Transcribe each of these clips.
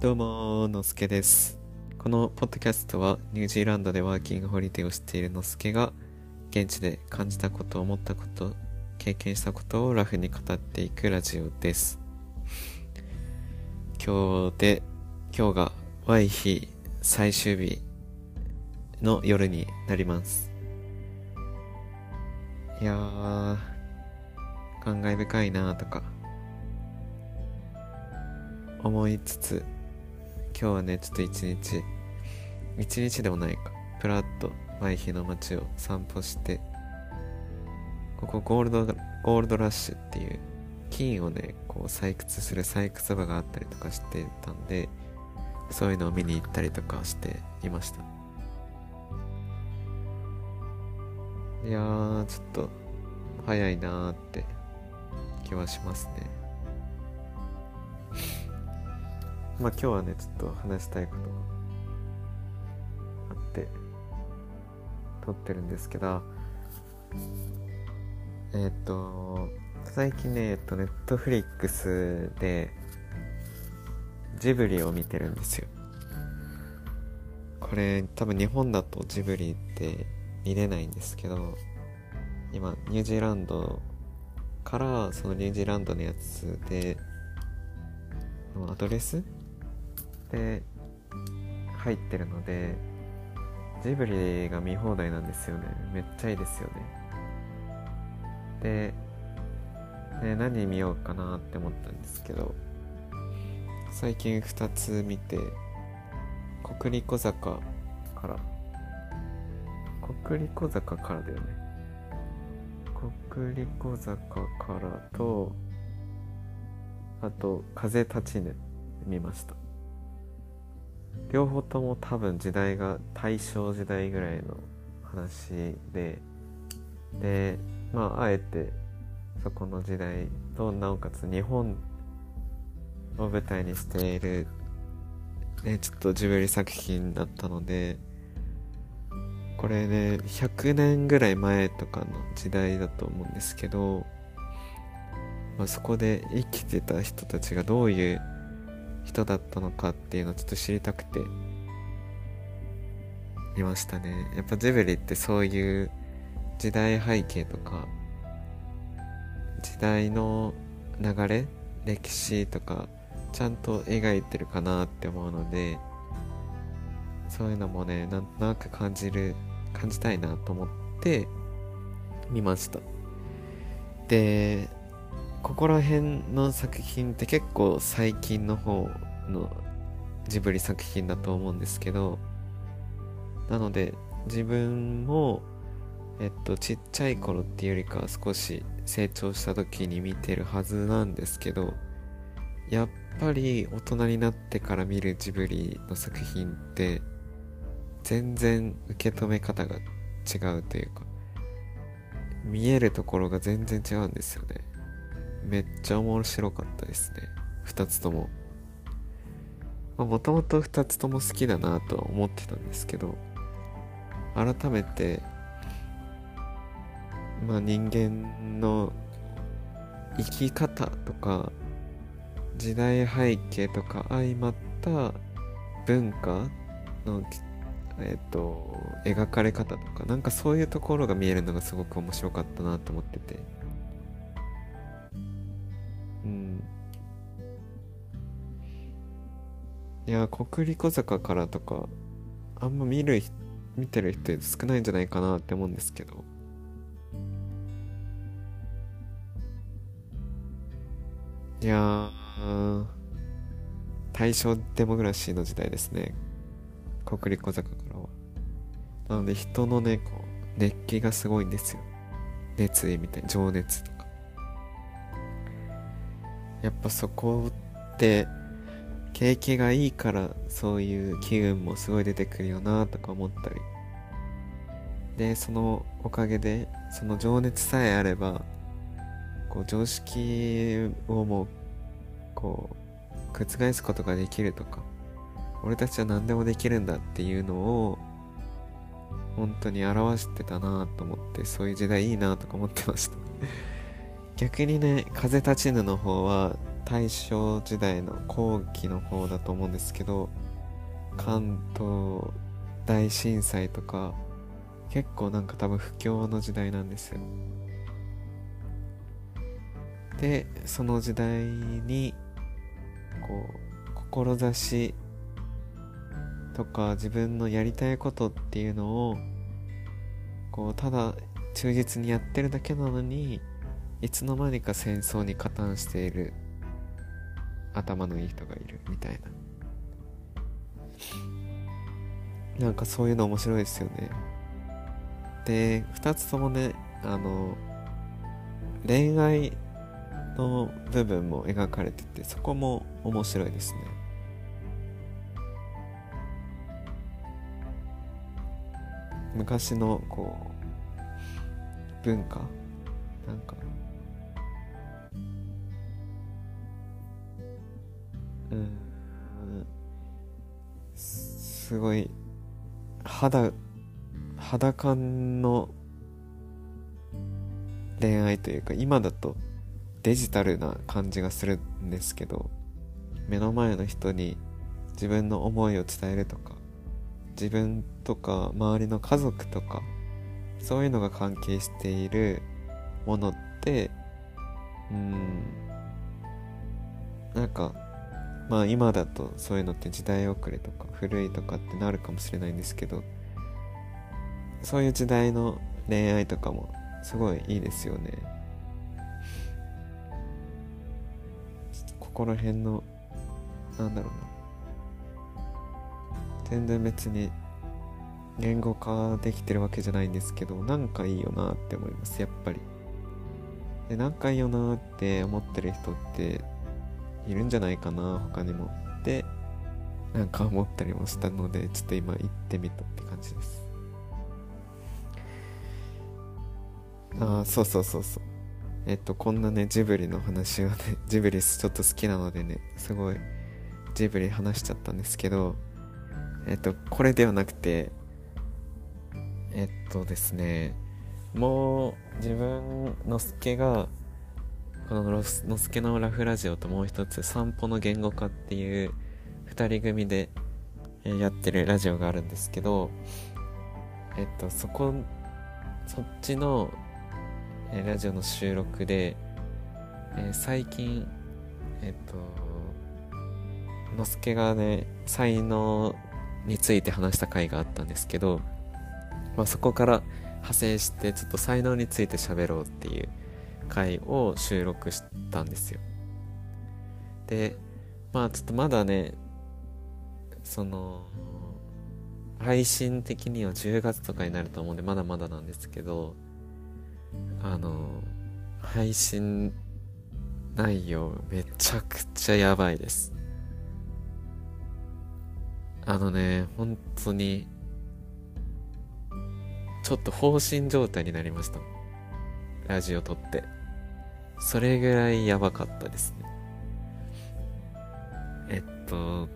どうも、のすけです。このポッドキャストはニュージーランドでワーキングホリデーをしているのすけが現地で感じたこと、思ったこと、経験したことをラフに語っていくラジオです。今日で、今日が Y 日最終日の夜になります。いやー、感慨深いなとか思いつつ今日はねちょっと一日一日でもないか。プラッとワイヒの街を散歩してここゴールドゴールドラッシュっていう金をねこう採掘する採掘場があったりとかしてたんでそういうのを見に行ったりとかしていました。いやーちょっと早いなーって気はしますね。まあ今日はねちょっと話したいことがあって撮ってるんですけどえっ、と最近ねえっとネットフリックスでジブリを見てるんですよ。これ多分日本だとジブリって見れないんですけど今ニュージーランドからそのニュージーランドのやつでアドレスで入ってるのでジブリが見放題なんですよね。めっちゃいいですよね。でね何見ようかなって思ったんですけど最近2つ見て国立小坂から。国立小坂からだよね。国立小坂からとあと風立ちぬ見ました両方とも多分時代が大正時代ぐらいの話ででまああえてそこの時代となおかつ日本を舞台にしている、ね、ちょっとジブリ作品だったのでこれね100年ぐらい前とかの時代だと思うんですけど、まあ、そこで生きてた人たちがどういう人だったのかっていうのをちょっと知りたくて。見ましたね。やっぱジブリってそういう時代背景とか時代の流れ歴史とかちゃんと描いてるかなって思うのでそういうのもねなんとなく感じる感じたいなと思って見ました。でここら辺の作品って結構最近の方のジブリ作品だと思うんですけどなので自分もえっとちっちゃい頃っていうよりかは少し成長した時に見てるはずなんですけどやっぱり大人になってから見るジブリの作品って全然受け止め方が違うというか見えるところが全然違うんですよね。めっちゃ面白かったですね。2つとも。もともと2つとも好きだなとは思ってたんですけど改めてまあ人間の生き方とか時代背景とか相まった文化のえっ、と描かれ方とかなんかそういうところが見えるのがすごく面白かったなと思ってて。いや国立小坂からとかあんま見る見てる人少ないんじゃないかなって思うんですけど。いや大正デモグラシーの時代ですね。国立小坂からは。なので人のねこう熱気がすごいんですよ。熱意みたいな情熱とか。やっぱそこって景気がいいからそういう機運もすごい出てくるよなとか思ったり。でそのおかげでその情熱さえあればこう常識をもうこう覆すことができるとか俺たちは何でもできるんだっていうのを本当に表してたなと思ってそういう時代いいなとか思ってました。逆にね風立ちぬの方は大正時代の後期の方だと思うんですけど関東大震災とか結構なんか多分不況の時代なんですよ。でその時代にこう志とか自分のやりたいことっていうのをこうただ忠実にやってるだけなのにいつの間にか戦争に加担している。頭のいい人がいるみたいな。なんかそういうの面白いですよね。で2つともねあの恋愛の部分も描かれててそこも面白いですね。昔のこう文化？なんか。うん。すごい肌肌感の恋愛というか今だとデジタルな感じがするんですけど目の前の人に自分の思いを伝えるとか自分とか周りの家族とかそういうのが関係しているものってうんなんかまあ今だとそういうのって時代遅れとか古いとかってなるかもしれないんですけどそういう時代の恋愛とかもすごいいいですよね。ここら辺のなんだろうな。全然別に言語化できてるわけじゃないんですけどなんかいいよなって思いますやっぱり。でなんかいいよなって思ってる人っているんじゃないかな他にも。ってなんか思ったりもしたのでちょっと今行ってみたって感じです。ああそうそうそうそう。えっとこんなねジブリの話をね ジブリちょっと好きなのでねすごいジブリ話しちゃったんですけどえっとこれではなくてえっとですねもう自分の助がこののすけのラフラジオともう一つ散歩の言語化っていう2人組でやってるラジオがあるんですけどえっとそこそっちのラジオの収録で、え、最近えっとのすけがね才能について話した回があったんですけど、まあ、そこから派生してちょっと才能について喋ろうっていう回を収録したんですよ。でまあちょっとまだねその配信的には10月とかになると思うんでまだまだなんですけどあの配信内容めちゃくちゃやばいです。あのね本当にちょっと放心状態になりました。ラジオ撮って。それぐらいやばかったですね。えっと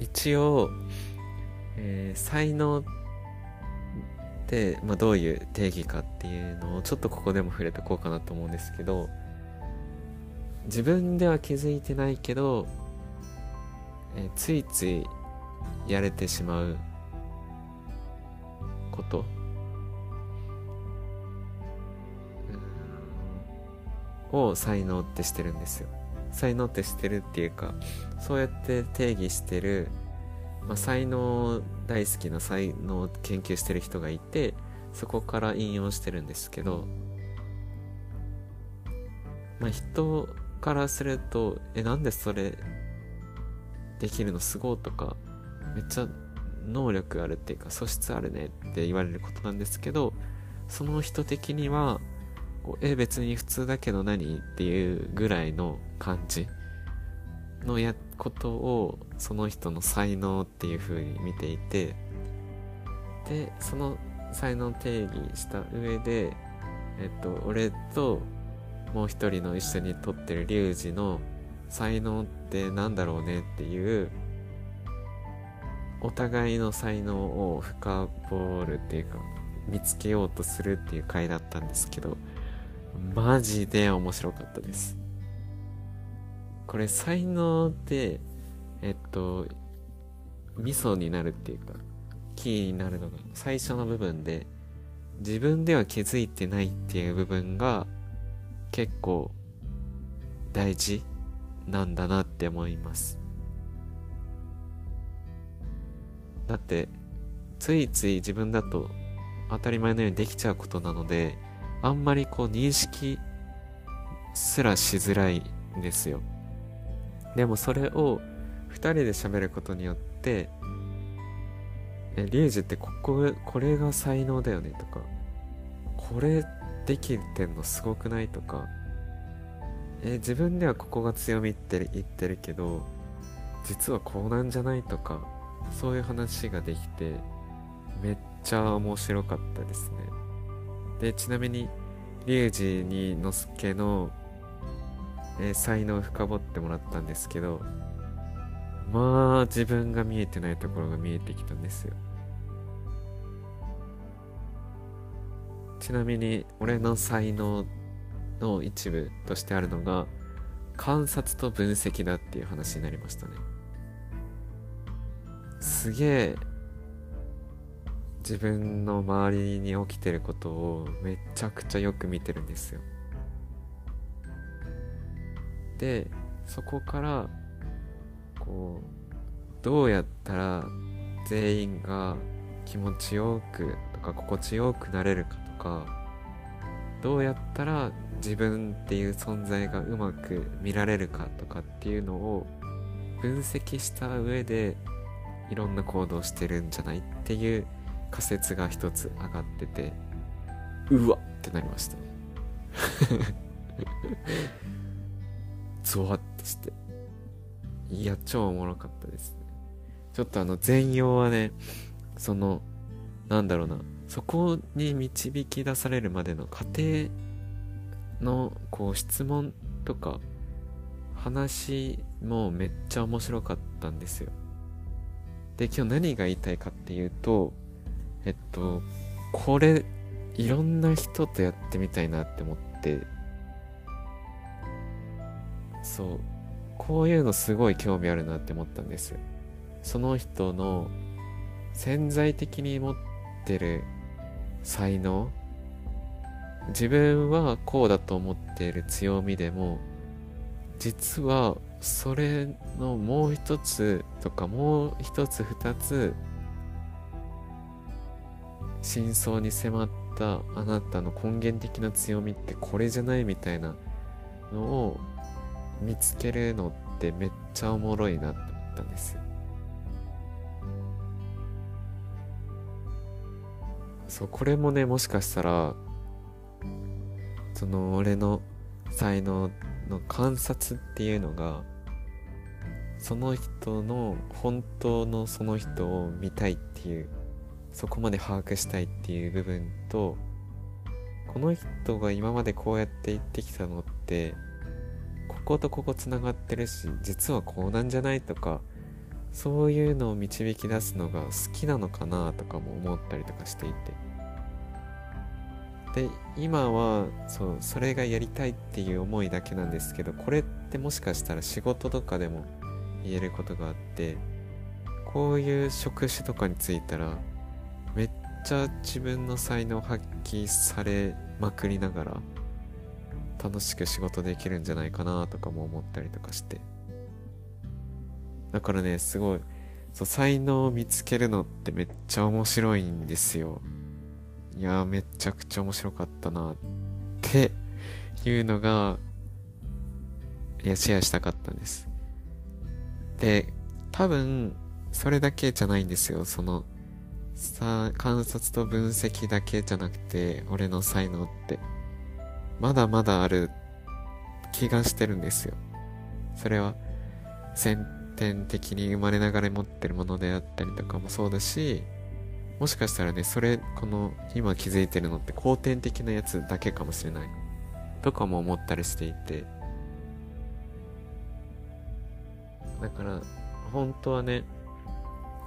一応、えー、才能って、まあ、どういう定義かっていうのをちょっとここでも触れてこうかなと思うんですけど自分では気づいてないけど、えー、ついついやれてしまうこと。を才能ってしてるんですよ。才能ってしてるっていうかそうやって定義してる、まあ、才能大好きな才能を研究してる人がいてそこから引用してるんですけどまあ人からするとえなんでそれできるの？すごいとかめっちゃ能力あるっていうか素質あるねって言われることなんですけどその人的にはこうえ別に普通だけど何っていうぐらいの感じ？のやことをその人の才能っていう風に見ていてでその才能定義した上でえっと俺ともう一人の一緒に撮ってるリュウジの才能ってなんだろうねっていうお互いの才能を深掘るっていうか見つけようとするっていう回だったんですけどマジで面白かったです。これ才能ってえっとミソになるっていうかキーになるのが最初の部分で自分では気づいてないっていう部分が結構大事なんだなって思います。だってついつい自分だと当たり前のようにできちゃうことなのであんまりこう認識すらしづらいんですよ。でもそれを2人で喋ることによってえリュウジってこここれが才能だよねとかこれできてんのすごくないとかえ自分ではここが強みって言ってるけど実はこうなんじゃないとかそういう話ができてめっちゃ面白かったですね。でちなみにリュウジにのすけの、えー、才能を深掘ってもらったんですけどまあ自分が見えてないところが見えてきたんですよ。ちなみに俺の才能の一部としてあるのが観察と分析だっていう話になりましたね。すげえ自分の周りに起きてることをめちゃくちゃよく見てるんですよ。でそこからこうどうやったら全員が気持ちよくとか心地よくなれるかとかどうやったら自分っていう存在がうまく見られるかとかっていうのを分析した上でいろんな行動してるんじゃないっていう仮説が一つ上がっててうわ。ってなりました。ね ゾワッとして。いや超おもろかったですね。ちょっとあの全容はねそのなんだろうな。そこに導き出されるまでの過程のこう質問とか話もめっちゃ面白かったんですよ。で今日何が言いたいかっていうとえっとこれいろんな人とやってみたいなって思って。そう。こういうのすごい興味あるなって思ったんです。その人の潜在的に持ってる才能。自分はこうだと思っている強みでも実はそれのもう一つとかもう一つ二つ真相に迫ったあなたの根源的な強みってこれじゃないみたいなのを見つけるのってめっちゃおもろいなって思ったんです。そうこれもねもしかしたらその俺の才能の観察っていうのがその人の本当のその人を見たいっていうそこまで把握したいっていう部分とこの人が今までこうやって言ってきたのってこことここつながってるし実はこうなんじゃないとかそういうのを導き出すのが好きなのかなとかも思ったりとかしていて。で今はそうそれがやりたいっていう思いだけなんですけどこれってもしかしたら仕事とかでも言えることがあってこういう職種とかについたらちゃ自分の才能発揮されまくりながら楽しく仕事できるんじゃないかなとかも思ったりとかして。だからねすごいそう才能を見つけるのってめっちゃ面白いんですよ。いやめちゃくちゃ面白かったなっていうのがいやシェアしたかったんです。で多分それだけじゃないんですよ。そのさ観察と分析だけじゃなくて俺の才能って。まだまだある気がしてるんですよ。それは先天的に生まれながら持ってるものであったりとかもそうだしもしかしたらねそれこの今気づいてるのって後天的なやつだけかもしれない。とかも思ったりしていて。だから本当はね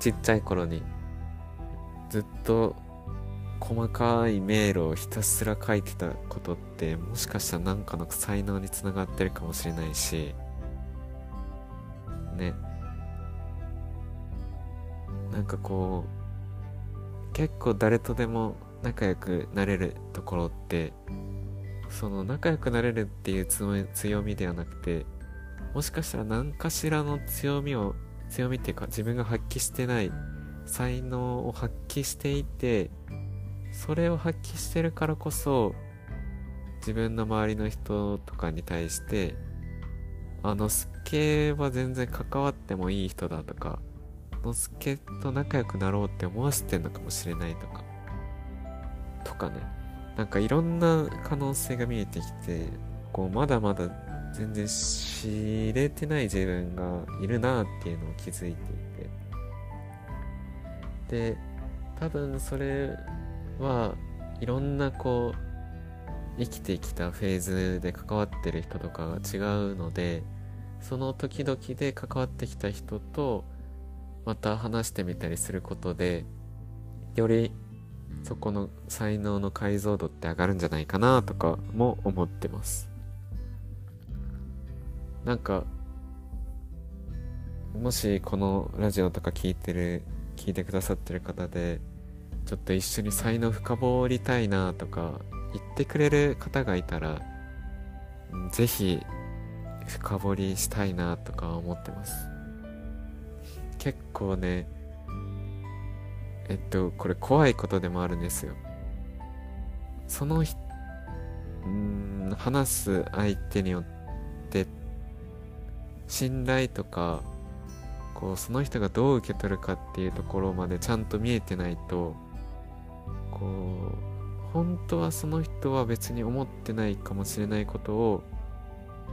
ちっちゃい頃にずっと細かい迷路をひたすら書いてたことってもしかしたら何かの才能につながってるかもしれないし。ね。なんかこう結構誰とでも仲良くなれるところってその仲良くなれるっていう強みではなくてもしかしたら何かしらの強みを強みっていうか自分が発揮してない才能を発揮していてそれを発揮してるからこそ自分の周りの人とかに対してあのすけは全然関わってもいい人だとかのすけと仲良くなろうって思わせてんのかもしれないとかとかね。なんかいろんな可能性が見えてきてこうまだまだ全然知れてない自分がいるなっていうのを気づいてで多分それはいろんなこう生きてきたフェーズで関わってる人とかが違うのでその時々で関わってきた人とまた話してみたりすることでよりそこの才能の解像度って上がるんじゃないかなとかも思ってます。なんかもしこのラジオとか聞いてる聞いてくださってる方でちょっと一緒に才能深掘りたいなとか言ってくれる方がいたら、ぜひ深掘りしたいなとか思ってます。結構ね、えっと、これ怖いことでもあるんですよ。そのひ、ん、話す相手によって、信頼とか、こう、その人がどう受け取るかっていうところまでちゃんと見えてないと、こう、本当はその人は別に思ってないかもしれないことを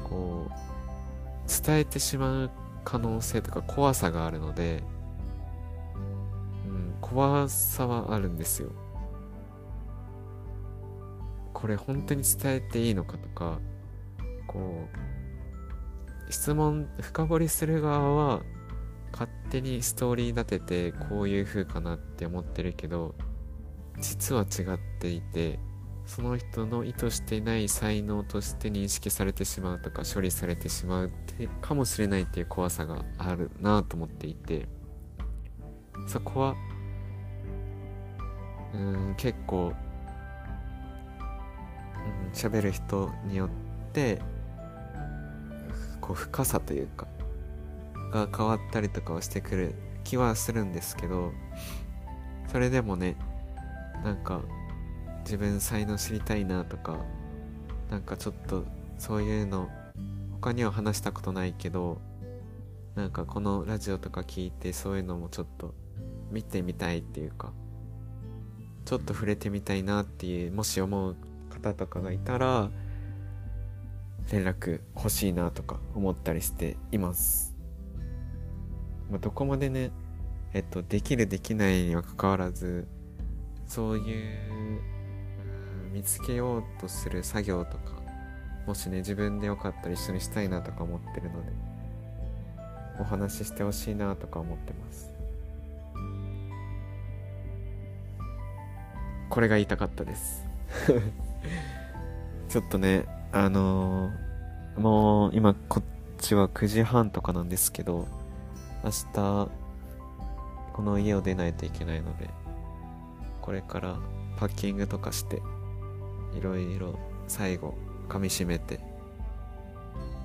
こう伝えてしまう可能性とか怖さがあるので、うん、怖さはあるんですよ。これ本当に伝えていいのかとかこう質問深掘りする側は勝手にストーリー立ててこういう風かなって思ってるけど実は違っていてその人の意図していない才能として認識されてしまうとか処理されてしまうってかもしれないっていう怖さがあるなと思っていてそこはうん結構喋、うん、る人によってこう深さというかが変わったりとかをしてくる気はするんですけどそれでもねなんか自分才能知りたいなとかなんかちょっとそういうの他には話したことないけどなんかこのラジオとか聞いてそういうのもちょっと見てみたいっていうかちょっと触れてみたいなっていうもし思う方とかがいたら連絡欲しいなとか思ったりしています、まあ、どこまでねえっとできるできないにはかかわらずそういう見つけようとする作業とかもしね自分でよかったら一緒にしたいなとか思ってるのでお話ししてほしいなとか思ってます。これが言いたかったです。ちょっとねあのー、もう今こっちは9時半とかなんですけど明日この家を出ないといけないのでこれからパッキングとかしていろいろ最後噛みしめて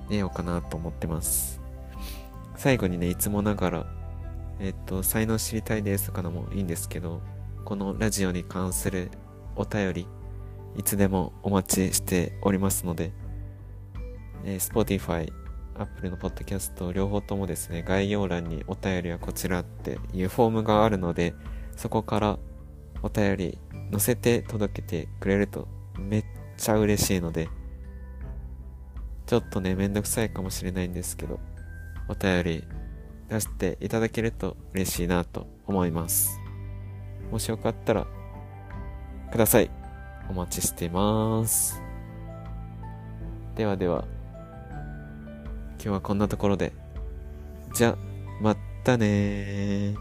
寝ようかなと思ってます。最後にねいつもながらえっと才能知りたいですとかのもいいんですけどこのラジオに関するお便りいつでもお待ちしておりますので、えー、Spotify、Apple のポッドキャスト両方ともですね概要欄にお便りはこちらっていうフォームがあるのでそこからお便り載せて届けてくれるとめっちゃ嬉しいので、ちょっとね、めんどくさいかもしれないんですけど、お便り出していただけると嬉しいなと思います。もしよかったら、ください。お待ちしてます。ではでは、今日はこんなところで。じゃ、またね